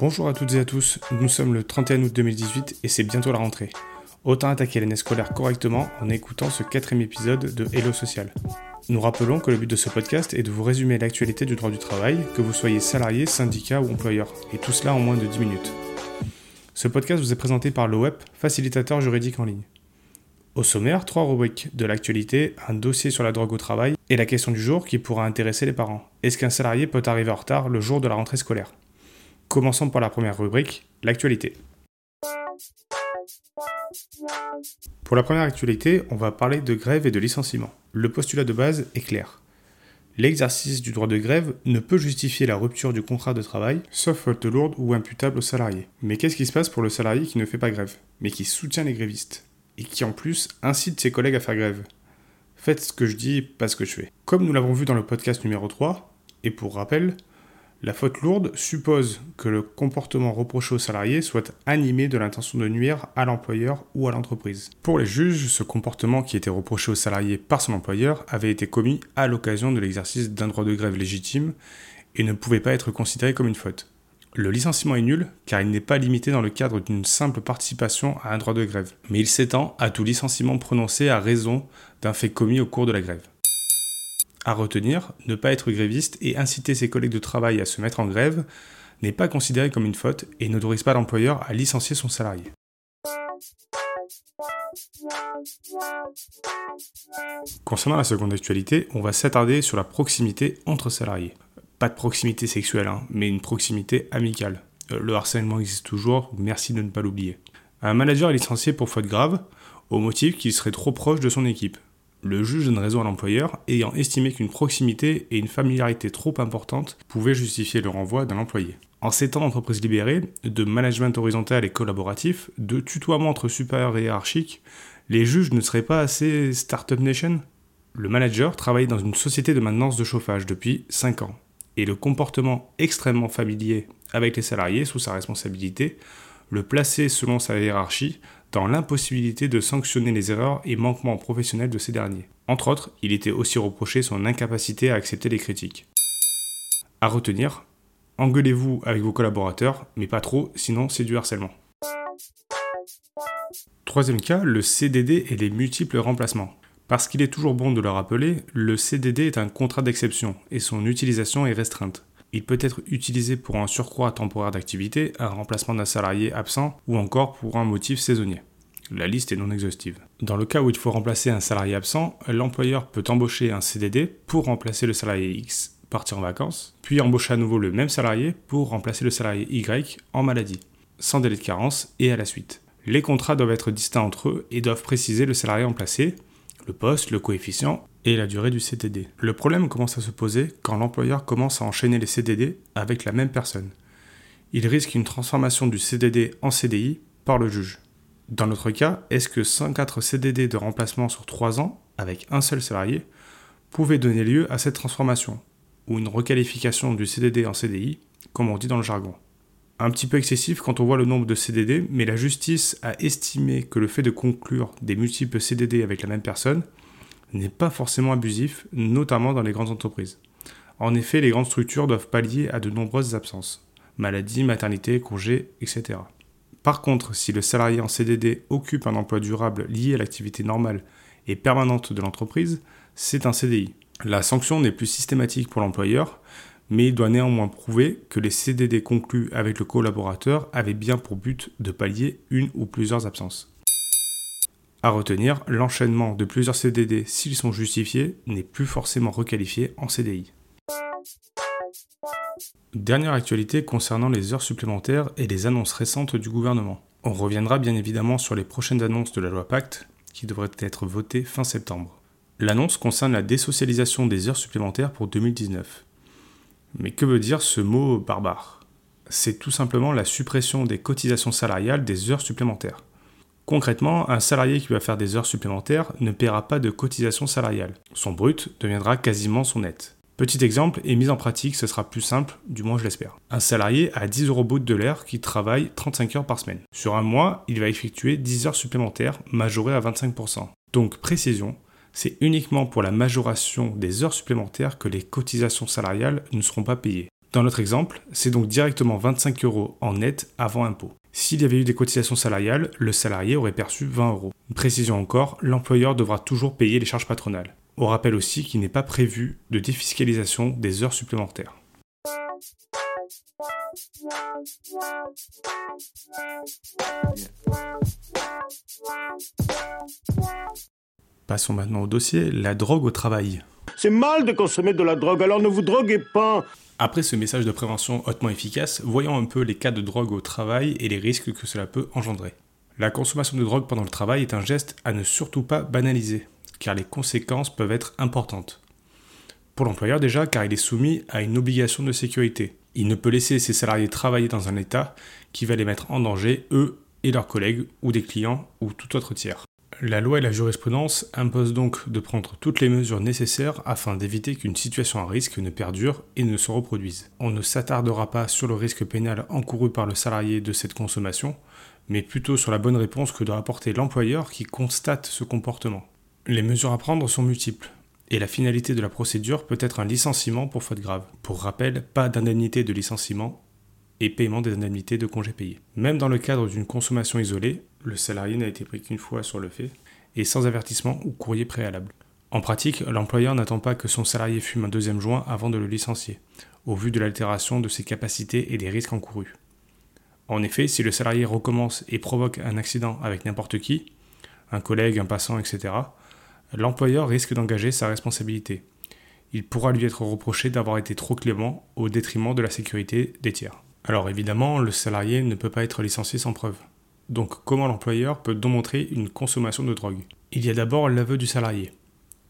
Bonjour à toutes et à tous, nous sommes le 31 août 2018 et c'est bientôt la rentrée. Autant attaquer l'année scolaire correctement en écoutant ce quatrième épisode de Hello Social. Nous rappelons que le but de ce podcast est de vous résumer l'actualité du droit du travail, que vous soyez salarié, syndicat ou employeur, et tout cela en moins de 10 minutes. Ce podcast vous est présenté par l'OEP, facilitateur juridique en ligne. Au sommaire, trois rubriques de l'actualité, un dossier sur la drogue au travail et la question du jour qui pourra intéresser les parents. Est-ce qu'un salarié peut arriver en retard le jour de la rentrée scolaire? Commençons par la première rubrique, l'actualité. Pour la première actualité, on va parler de grève et de licenciement. Le postulat de base est clair. L'exercice du droit de grève ne peut justifier la rupture du contrat de travail, sauf faute lourde ou imputable au salarié. Mais qu'est-ce qui se passe pour le salarié qui ne fait pas grève, mais qui soutient les grévistes, et qui en plus incite ses collègues à faire grève? Faites ce que je dis, pas ce que je fais. Comme nous l'avons vu dans le podcast numéro 3, et pour rappel, la faute lourde suppose que le comportement reproché au salarié soit animé de l'intention de nuire à l'employeur ou à l'entreprise. Pour les juges, ce comportement qui était reproché au salarié par son employeur avait été commis à l'occasion de l'exercice d'un droit de grève légitime et ne pouvait pas être considéré comme une faute. Le licenciement est nul car il n'est pas limité dans le cadre d'une simple participation à un droit de grève, mais il s'étend à tout licenciement prononcé à raison d'un fait commis au cours de la grève. À retenir, ne pas être gréviste et inciter ses collègues de travail à se mettre en grève n'est pas considéré comme une faute et n'autorise pas l'employeur à licencier son salarié. Concernant la seconde actualité, on va s'attarder sur la proximité entre salariés. Pas de proximité sexuelle, hein, mais une proximité amicale. Euh, le harcèlement existe toujours, merci de ne pas l'oublier. Un manager est licencié pour faute grave, au motif qu'il serait trop proche de son équipe le juge donne raison à l'employeur, ayant estimé qu'une proximité et une familiarité trop importantes pouvaient justifier le renvoi d'un employé. En ces temps d'entreprise libérée, de management horizontal et collaboratif, de tutoiement entre supérieurs et hiérarchiques, les juges ne seraient pas assez Startup Nation? Le manager travaille dans une société de maintenance de chauffage depuis 5 ans, et le comportement extrêmement familier avec les salariés sous sa responsabilité le placer selon sa hiérarchie dans l'impossibilité de sanctionner les erreurs et manquements professionnels de ces derniers. Entre autres, il était aussi reproché son incapacité à accepter les critiques. À retenir, engueulez-vous avec vos collaborateurs, mais pas trop, sinon c'est du harcèlement. Troisième cas, le CDD et les multiples remplacements. Parce qu'il est toujours bon de le rappeler, le CDD est un contrat d'exception et son utilisation est restreinte. Il peut être utilisé pour un surcroît temporaire d'activité, un remplacement d'un salarié absent ou encore pour un motif saisonnier. La liste est non exhaustive. Dans le cas où il faut remplacer un salarié absent, l'employeur peut embaucher un CDD pour remplacer le salarié X parti en vacances, puis embaucher à nouveau le même salarié pour remplacer le salarié Y en maladie, sans délai de carence et à la suite. Les contrats doivent être distincts entre eux et doivent préciser le salarié remplacé, le poste, le coefficient et la durée du CDD. Le problème commence à se poser quand l'employeur commence à enchaîner les CDD avec la même personne. Il risque une transformation du CDD en CDI par le juge. Dans notre cas, est-ce que 104 CDD de remplacement sur 3 ans, avec un seul salarié, pouvaient donner lieu à cette transformation, ou une requalification du CDD en CDI, comme on dit dans le jargon? Un petit peu excessif quand on voit le nombre de CDD, mais la justice a estimé que le fait de conclure des multiples CDD avec la même personne n'est pas forcément abusif, notamment dans les grandes entreprises. En effet, les grandes structures doivent pallier à de nombreuses absences, maladie, maternité, congés, etc. Par contre, si le salarié en CDD occupe un emploi durable lié à l'activité normale et permanente de l'entreprise, c'est un CDI. La sanction n'est plus systématique pour l'employeur, mais il doit néanmoins prouver que les CDD conclus avec le collaborateur avaient bien pour but de pallier une ou plusieurs absences. À retenir, l'enchaînement de plusieurs CDD, s'ils sont justifiés, n'est plus forcément requalifié en CDI. Dernière actualité concernant les heures supplémentaires et les annonces récentes du gouvernement. On reviendra bien évidemment sur les prochaines annonces de la loi Pacte, qui devrait être votée fin septembre. L'annonce concerne la désocialisation des heures supplémentaires pour 2019. Mais que veut dire ce mot barbare? C'est tout simplement la suppression des cotisations salariales des heures supplémentaires. Concrètement, un salarié qui va faire des heures supplémentaires ne paiera pas de cotisation salariale. Son brut deviendra quasiment son net. Petit exemple, et mise en pratique, ce sera plus simple, du moins je l'espère. Un salarié a 10 euros brut de l'air qui travaille 35 heures par semaine. Sur un mois, il va effectuer 10 heures supplémentaires majorées à 25%. Donc précision, c'est uniquement pour la majoration des heures supplémentaires que les cotisations salariales ne seront pas payées. Dans notre exemple, c'est donc directement 25 euros en net avant impôt. S'il y avait eu des cotisations salariales, le salarié aurait perçu 20 euros. Une précision encore, l'employeur devra toujours payer les charges patronales. On rappelle aussi qu'il n'est pas prévu de défiscalisation des heures supplémentaires. Passons maintenant au dossier, la drogue au travail. C'est mal de consommer de la drogue, alors ne vous droguez pas. Après ce message de prévention hautement efficace, voyons un peu les cas de drogue au travail et les risques que cela peut engendrer. La consommation de drogue pendant le travail est un geste à ne surtout pas banaliser, car les conséquences peuvent être importantes. Pour l'employeur déjà, car il est soumis à une obligation de sécurité. Il ne peut laisser ses salariés travailler dans un état qui va les mettre en danger, eux et leurs collègues, ou des clients, ou tout autre tiers. La loi et la jurisprudence imposent donc de prendre toutes les mesures nécessaires afin d'éviter qu'une situation à risque ne perdure et ne se reproduise. On ne s'attardera pas sur le risque pénal encouru par le salarié de cette consommation, mais plutôt sur la bonne réponse que doit apporter l'employeur qui constate ce comportement. Les mesures à prendre sont multiples, et la finalité de la procédure peut être un licenciement pour faute grave. Pour rappel, pas d'indemnité de licenciement et paiement des indemnités de congés payés. Même dans le cadre d'une consommation isolée, le salarié n'a été pris qu'une fois sur le fait, et sans avertissement ou courrier préalable. En pratique, l'employeur n'attend pas que son salarié fume un deuxième joint avant de le licencier, au vu de l'altération de ses capacités et des risques encourus. En effet, si le salarié recommence et provoque un accident avec n'importe qui, un collègue, un passant, etc., l'employeur risque d'engager sa responsabilité. Il pourra lui être reproché d'avoir été trop clément au détriment de la sécurité des tiers. Alors évidemment, le salarié ne peut pas être licencié sans preuve. Donc comment l'employeur peut démontrer une consommation de drogue? Il y a d'abord l'aveu du salarié,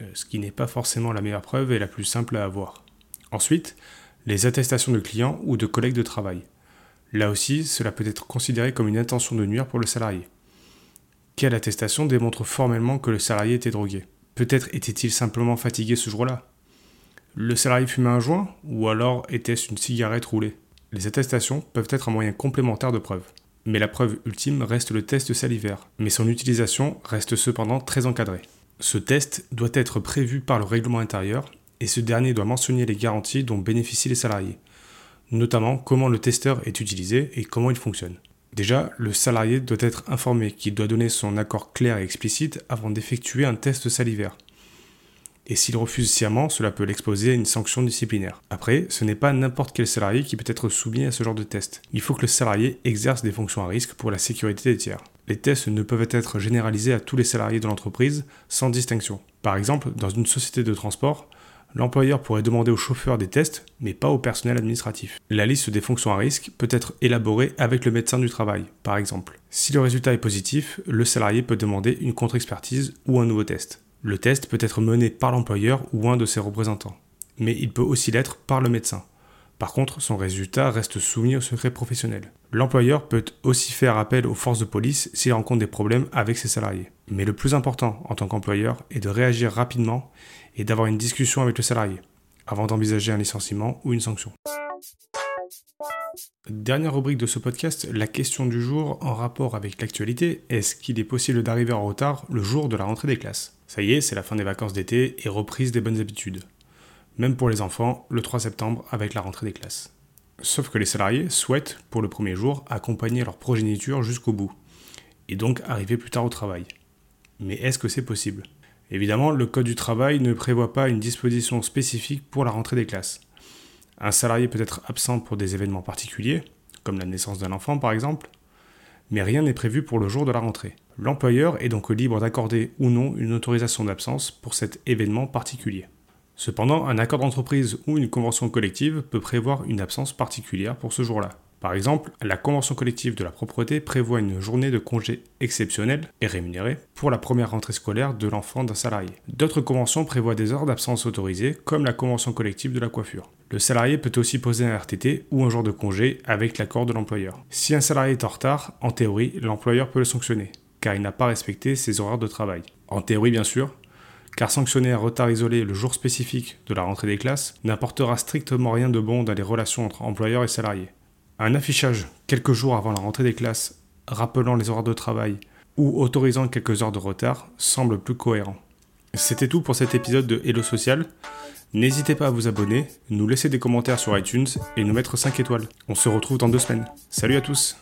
euh, ce qui n'est pas forcément la meilleure preuve et la plus simple à avoir. Ensuite, les attestations de clients ou de collègues de travail. Là aussi, cela peut être considéré comme une intention de nuire pour le salarié. Quelle attestation démontre formellement que le salarié était drogué? Peut-être était-il simplement fatigué ce jour-là? Le salarié fumait un joint ou alors était-ce une cigarette roulée? Les attestations peuvent être un moyen complémentaire de preuve mais la preuve ultime reste le test salivaire, mais son utilisation reste cependant très encadrée. Ce test doit être prévu par le règlement intérieur et ce dernier doit mentionner les garanties dont bénéficient les salariés, notamment comment le testeur est utilisé et comment il fonctionne. Déjà, le salarié doit être informé qu'il doit donner son accord clair et explicite avant d'effectuer un test salivaire et s'il refuse sciemment, cela peut l'exposer à une sanction disciplinaire. Après, ce n'est pas n'importe quel salarié qui peut être soumis à ce genre de test. Il faut que le salarié exerce des fonctions à risque pour la sécurité des tiers. Les tests ne peuvent être généralisés à tous les salariés de l'entreprise sans distinction. Par exemple, dans une société de transport, l'employeur pourrait demander au chauffeur des tests, mais pas au personnel administratif. La liste des fonctions à risque peut être élaborée avec le médecin du travail, par exemple. Si le résultat est positif, le salarié peut demander une contre-expertise ou un nouveau test. Le test peut être mené par l'employeur ou un de ses représentants, mais il peut aussi l'être par le médecin. Par contre, son résultat reste soumis au secret professionnel. L'employeur peut aussi faire appel aux forces de police s'il rencontre des problèmes avec ses salariés. Mais le plus important en tant qu'employeur est de réagir rapidement et d'avoir une discussion avec le salarié, avant d'envisager un licenciement ou une sanction. Dernière rubrique de ce podcast, la question du jour en rapport avec l'actualité, est-ce qu'il est possible d'arriver en retard le jour de la rentrée des classes? Ça y est, c'est la fin des vacances d'été et reprise des bonnes habitudes. Même pour les enfants, le 3 septembre avec la rentrée des classes. Sauf que les salariés souhaitent, pour le premier jour, accompagner leur progéniture jusqu'au bout, et donc arriver plus tard au travail. Mais est-ce que c'est possible? Évidemment, le Code du travail ne prévoit pas une disposition spécifique pour la rentrée des classes. Un salarié peut être absent pour des événements particuliers, comme la naissance d'un enfant par exemple, mais rien n'est prévu pour le jour de la rentrée. L'employeur est donc libre d'accorder ou non une autorisation d'absence pour cet événement particulier. Cependant, un accord d'entreprise ou une convention collective peut prévoir une absence particulière pour ce jour-là. Par exemple, la convention collective de la propreté prévoit une journée de congé exceptionnelle et rémunérée pour la première rentrée scolaire de l'enfant d'un salarié. D'autres conventions prévoient des heures d'absence autorisées, comme la convention collective de la coiffure. Le salarié peut aussi poser un RTT ou un jour de congé avec l'accord de l'employeur. Si un salarié est en retard, en théorie, l'employeur peut le sanctionner, car il n'a pas respecté ses horaires de travail. En théorie, bien sûr, car sanctionner un retard isolé le jour spécifique de la rentrée des classes n'apportera strictement rien de bon dans les relations entre employeurs et salariés. Un affichage quelques jours avant la rentrée des classes rappelant les horaires de travail ou autorisant quelques heures de retard semble plus cohérent. C'était tout pour cet épisode de Hello Social. N'hésitez pas à vous abonner, nous laisser des commentaires sur iTunes et nous mettre 5 étoiles. On se retrouve dans deux semaines. Salut à tous